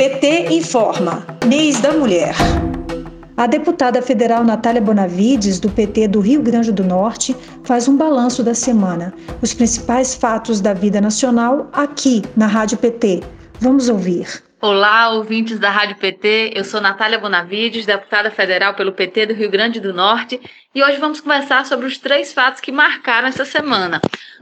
PT informa. Mês da Mulher. A deputada federal Natália Bonavides, do PT do Rio Grande do Norte, faz um balanço da semana. Os principais fatos da vida nacional aqui na Rádio PT. Vamos ouvir. Olá, ouvintes da Rádio PT. Eu sou Natália Bonavides, deputada federal pelo PT do Rio Grande do Norte, e hoje vamos conversar sobre os três fatos que marcaram essa semana: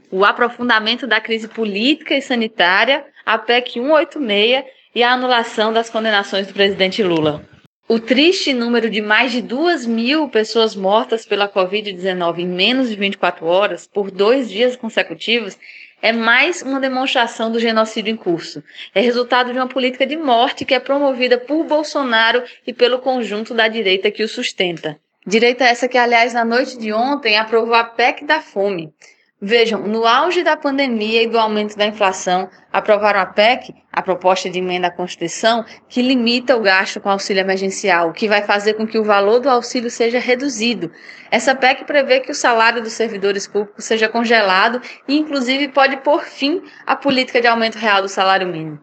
o aprofundamento da crise política e sanitária, a PEC 186 e a anulação das condenações do presidente Lula. O triste número de mais de duas mil pessoas mortas pela Covid-19 em menos de 24 horas, por dois dias consecutivos, é mais uma demonstração do genocídio em curso. É resultado de uma política de morte que é promovida por Bolsonaro e pelo conjunto da direita que o sustenta. Direita essa que, aliás, na noite de ontem aprovou a PEC da fome, Vejam, no auge da pandemia e do aumento da inflação, aprovaram a PEC, a proposta de emenda à Constituição, que limita o gasto com auxílio emergencial, o que vai fazer com que o valor do auxílio seja reduzido. Essa PEC prevê que o salário dos servidores públicos seja congelado e, inclusive, pode pôr fim à política de aumento real do salário mínimo.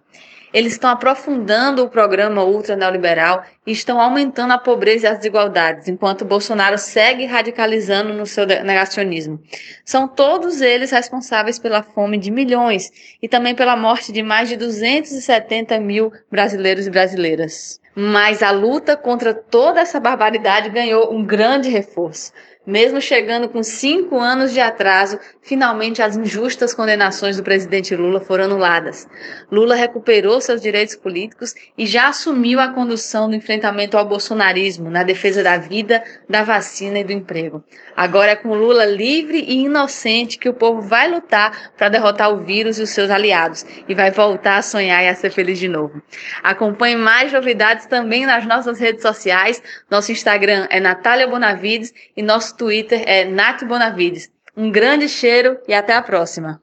Eles estão aprofundando o programa ultra neoliberal e estão aumentando a pobreza e as desigualdades, enquanto Bolsonaro segue radicalizando no seu negacionismo. São todos eles responsáveis pela fome de milhões e também pela morte de mais de 270 mil brasileiros e brasileiras. Mas a luta contra toda essa barbaridade ganhou um grande reforço. Mesmo chegando com cinco anos de atraso, finalmente as injustas condenações do presidente Lula foram anuladas. Lula recuperou seus direitos políticos e já assumiu a condução do enfrentamento ao bolsonarismo na defesa da vida, da vacina e do emprego. Agora é com Lula livre e inocente que o povo vai lutar para derrotar o vírus e os seus aliados e vai voltar a sonhar e a ser feliz de novo. Acompanhe mais novidades também nas nossas redes sociais. Nosso Instagram é Natália Bonavides e nosso Twitter é Nath Bonavides. Um grande cheiro e até a próxima!